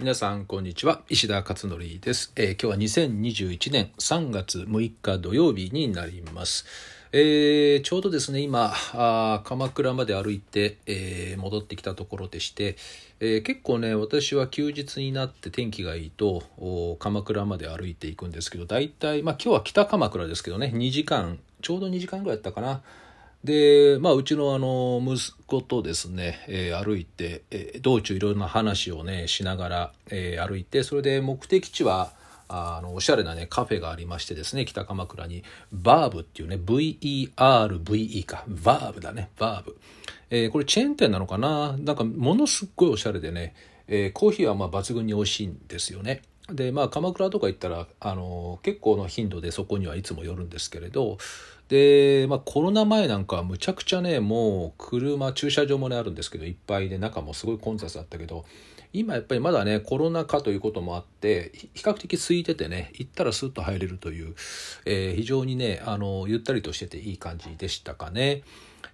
皆さんこんにちは。石田勝則です、えー、今日は2021年3月6日土曜日になります、えー、ちょうどですね今鎌倉まで歩いて、えー、戻ってきたところでして、結構ね私は休日になって天気がいいと鎌倉まで歩いていくんですけど大体まあ今日は北鎌倉ですけどね2時間ちょうど2時間ぐらいやったかな。で、まあ、うちのあの、息子とですね、えー、歩いて、えー、道中いろんな話をね、しながら、えー、歩いて、それで目的地は、あの、おしゃれなね、カフェがありましてですね、北鎌倉に、バーブっていうね、V-E-R-V-E か、バーブだね、バーブ。えー、これチェーン店なのかな？なんか、ものすっごいおしゃれでね、えー、コーヒーはまあ抜群に美味しいんですよね。でまあ鎌倉とか行ったらあの結構の頻度でそこにはいつも寄るんですけれどで、まあ、コロナ前なんかはむちゃくちゃねもう車駐車場もねあるんですけどいっぱいで中もすごい混雑だったけど今やっぱりまだねコロナ禍ということもあって比較的空いててね行ったらスッと入れるという、えー、非常にねあのゆったりとしてていい感じでしたかね。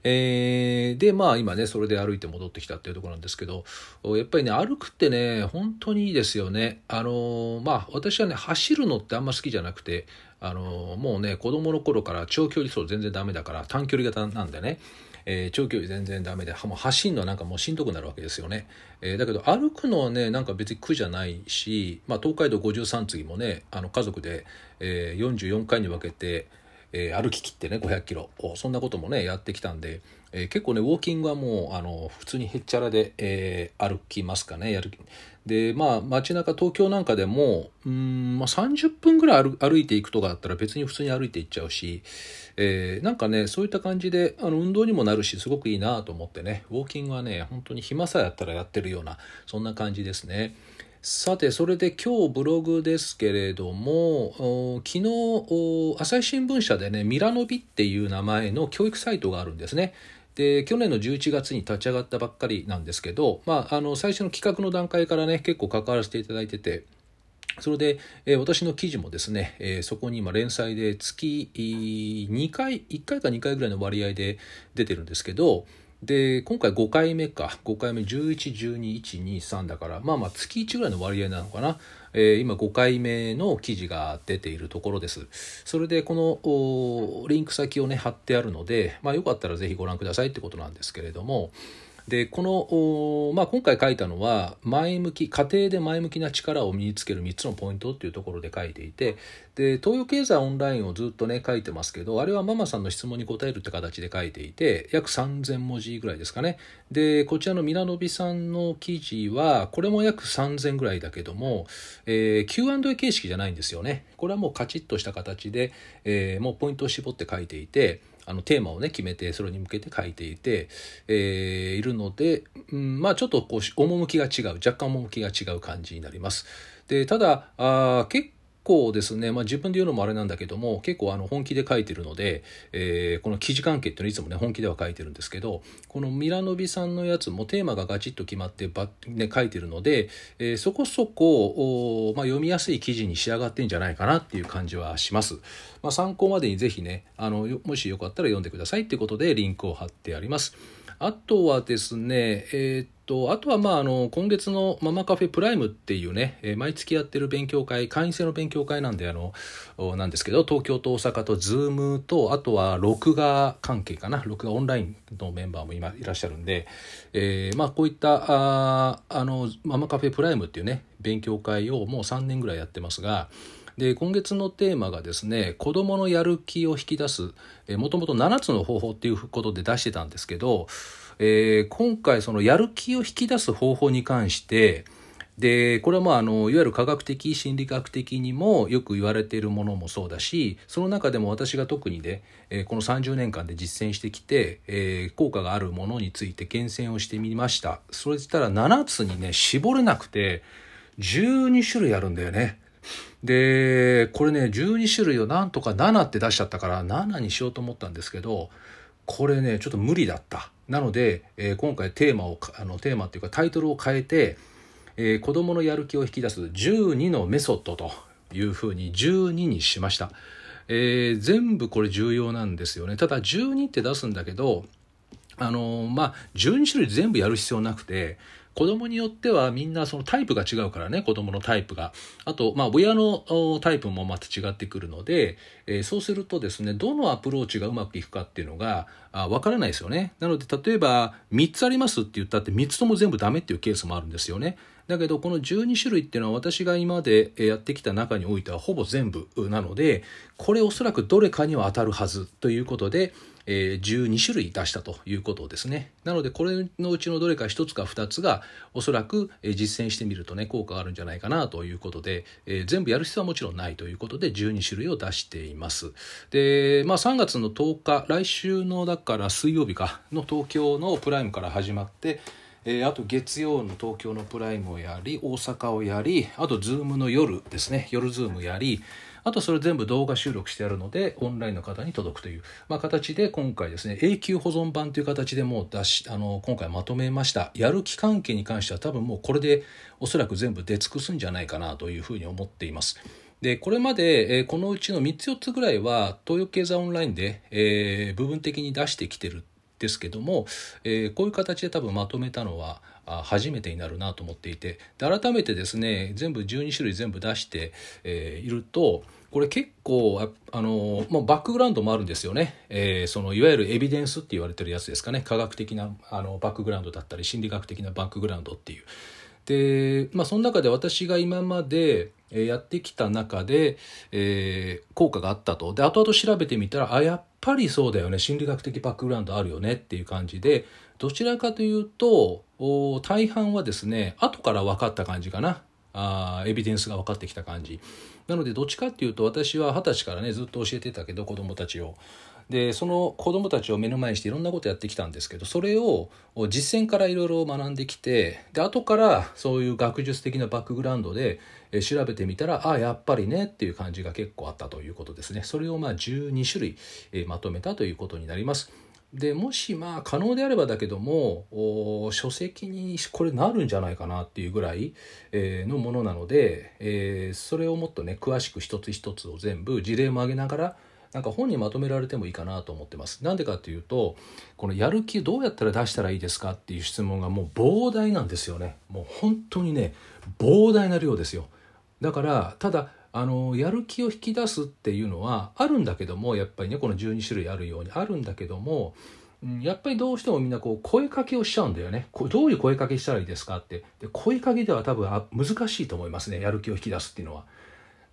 えー、でまあ今ねそれで歩いて戻ってきたっていうところなんですけどやっぱりね歩くってね本当にいいですよねあのまあ私はね走るのってあんま好きじゃなくてあのもうね子供の頃から長距離走全然ダメだから短距離型なんでねえー、長距離全然ダメでもう走るのはなんかもうしんどくなるわけですよね、えー、だけど歩くのはねなんか別に苦じゃないし、まあ、東海道53次もねあの家族で、えー、44回に分けてえー、歩ききってね500キロそんなこともねやってきたんで、えー、結構ねウォーキングはもうあの普通にへっちゃらで、えー、歩きますかねやるでまあ街中東京なんかでもうん、まあ、30分ぐらい歩いていくとかだったら別に普通に歩いていっちゃうし、えー、なんかねそういった感じであの運動にもなるしすごくいいなと思ってねウォーキングはね本当に暇さえあったらやってるようなそんな感じですね。さて、それで今日ブログですけれども、昨日、朝日新聞社でね、ミラノビっていう名前の教育サイトがあるんですね。で、去年の11月に立ち上がったばっかりなんですけど、まあ、あの、最初の企画の段階からね、結構関わらせていただいてて、それで、えー、私の記事もですね、えー、そこに今連載で月2回、1回か2回ぐらいの割合で出てるんですけど、で今回5回目か。5回目11、12、1、2、3だからまあまあ月1ぐらいの割合なのかな、えー、今5回目の記事が出ているところです。それでこのリンク先をね貼ってあるので、まあ、よかったらぜひご覧くださいってことなんですけれども。でこの、まあ、今回書いたのは前向き家庭で前向きな力を身につける3つのポイントっていうところで書いていてで東洋経済オンラインをずっとね書いてますけどあれはママさんの質問に答えるって形で書いていて約3000文字ぐらいですかね。でこちらのミラノビさんの記事はこれも約3000ぐらいだけども、えー、Q&A 形式じゃないんですよね。これはもうカチッとした形で、えー、もうポイントを絞って書いていてあのテーマをね決めてそれに向けて書いていて、えー、いるので、うん、まあちょっとこう趣が違う若干趣が違う感じになります。でただあ結構ですね、まあ、自分で言うのもあれなんだけども結構あの本気で書いてるので、えー、この記事関係っていうのはいつもね本気では書いてるんですけどこのミラノビさんのやつもテーマがガチッと決まってば、ね、書いてるので、えー、そこそこ、まあ、読みやすい記事に仕上がってんじゃないかなっていう感じはします。まあ、参考までにぜひねあのもしよかったら読んでくださいっていうことでリンクを貼ってあります。あとはですね、えー、っと、あとはまあ、あの、今月のママカフェプライムっていうね、えー、毎月やってる勉強会、会員制の勉強会なんで、あの、なんですけど、東京と大阪とズームと、あとは録画関係かな、録画オンラインのメンバーも今いらっしゃるんで、えー、まあ、こういった、ああの、ママカフェプライムっていうね、勉強会をもう3年ぐらいやってますが、で今月のテーマがですね子どものやる気を引き出すもともと7つの方法っていうことで出してたんですけど、えー、今回そのやる気を引き出す方法に関してでこれはまああのいわゆる科学的心理学的にもよく言われているものもそうだしその中でも私が特にね、え、この30年間で実践してきて、え、効果があるものについて厳選をしてみました。それしたら7つにね絞れなくて12種類あるんだよね。で、これね、12種類をなんとか7って出しちゃったから7にしようと思ったんですけど、これね、ちょっと無理だった。なので、えー、今回テーマを、あのテーマっていうかタイトルを変えて、えー、子供のやる気を引き出す12のメソッドというふうに12にしました。えー、全部これ重要なんですよね。ただ12って出すんだけど、あのまあ12種類全部やる必要なくて子供によってはみんなそのタイプが違うからね子供のタイプが。あとまあ親のタイプもまた違ってくるので、えー、そうするとですねどのアプローチがうまくいくかっていうのがあ分からないですよね。なので例えば3つありますって言ったって3つとも全部ダメっていうケースもあるんですよね。だけどこの12種類っていうのは私が今までやってきた中においてはほぼ全部なのでこれおそらくどれかには当たるはずということで、えー、12種類出したということですね。なのでこれのうちのどれか1つか2つがおそらく実践してみるとね効果があるんじゃないかなということで、全部やる必要はもちろんないということで12種類を出しています。で、まあ、3月の10日来週のだから水曜日かの東京のプライムから始まって、あと月曜の東京のプライムをやり大阪をやりあとズームの夜ですね。夜ズームやりあとそれ全部動画収録してあるのでオンラインの方に届くという、まあ、形で今回ですね永久保存版という形でもう出しあの今回まとめましたやる気関係に関しては多分もうこれでおそらく全部出尽くすんじゃないかなというふうに思っています。でこれまで、え、このうちの3つ4つぐらいは東洋経済オンラインで、え、部分的に出してきてるですけども、えー、こういう形で多分まとめたのは初めてになるなと思っていてで改めてですね全部12種類全部出して、えー、いるとこれ結構あの、まあ、バックグラウンドもあるんですよね、えー、そのいわゆるエビデンスって言われてるやつですかね科学的なあのバックグラウンドだったり心理学的なバックグラウンドっていう。で、まあ、その中で私が今までやってきた中で、えー、効果があったと。で、後々調べてみたら、あ、やっぱりそうだよね。心理学的バックグラウンドあるよねっていう感じで、どちらかというと、大半はですね、後から分かった感じかな。あエビデンスが分かってきた感じ。なので、どっちかっていうと、私は二十歳からね、ずっと教えてたけど、子供たちを。でその子どもたちを目の前にしていろんなことやってきたんですけどそれを実践からいろいろ学んできてで後からそういう学術的なバックグラウンドで調べてみたらああやっぱりねっていう感じが結構あったということですねそれをまあ12種類まとめたということになります。でもしまあ可能であればだけども書籍にこれなるんじゃないかなっていうぐらい、えー、のものなので、えー、それをもっとね詳しく一つ一つを全部事例も挙げながらなんか本にまとめられてもいいかなと思ってます。なんでかっていうとこのやる気どうやったら出したらいいですかっていう質問がもう膨大なんですよね。もう本当にね膨大な量ですよ。だからただあのやる気を引き出すっていうのはあるんだけどもやっぱりねこの12種類あるようにあるんだけどもやっぱりどうしてもみんなこう声かけをしちゃうんだよね。どういう声かけしたらいいですかって。で声かけでは多分難しいと思いますね。やる気を引き出すっていうのは。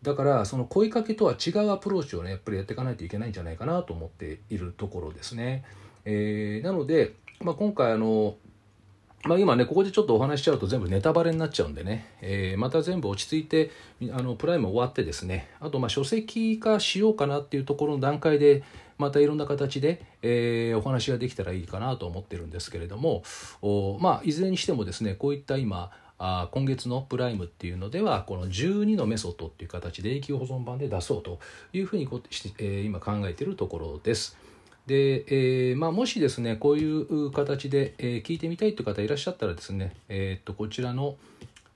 だからその声かけとは違うアプローチをねやっぱりやっていかないといけないんじゃないかなと思っているところですね。えー、なので、まあ、今回あのまあ、今ねここでちょっとお話しちゃうと全部ネタバレになっちゃうんでね、えー、また全部落ち着いてあのプライム終わってですねあとまあ書籍化しようかなっていうところの段階でまたいろんな形で、えー、お話ができたらいいかなと思ってるんですけれどもおまあいずれにしてもですねこういった今あ今月のプライムっていうのではこの12のメソッドっていう形で永久保存版で出そうというふうにこして、えー、今考えているところです。で、えーまあ、もしですねこういう形で、えー、聞いてみたいという方いらっしゃったらですね、えー、っとこちらの、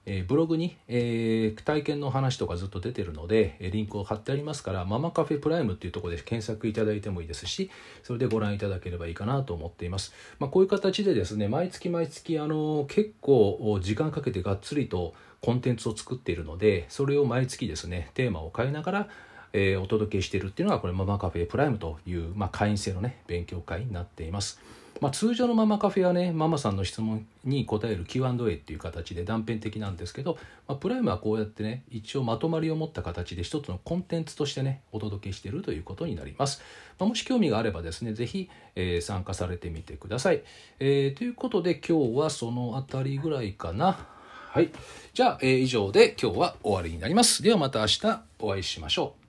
え、ブログに、えー、体験の話とかずっと出てるので、リンクを貼ってありますから、ママカフェプライムっていうところで検索いただいてもいいですし、それでご覧いただければいいかなと思っています。まあ、こういう形でですね、毎月毎月、あの、結構時間かけてがっつりとコンテンツを作っているので、それを毎月ですね、テーマを変えながら、えー、お届けしているっていうのが、これママカフェプライムという、まあ、会員制のね、勉強会になっています。まあ、通常のママカフェはねママさんの質問に答える Q&A っていう形で断片的なんですけど、まあ、プライムはこうやってね一応まとまりを持った形で一つのコンテンツとしてねお届けしているということになります、まあ、もし興味があればですね是非、えー、参加されてみてください、えー、ということで今日はその辺りぐらいかな。はい。じゃあ、えー、以上で今日は終わりになります。ではまた明日お会いしましょう。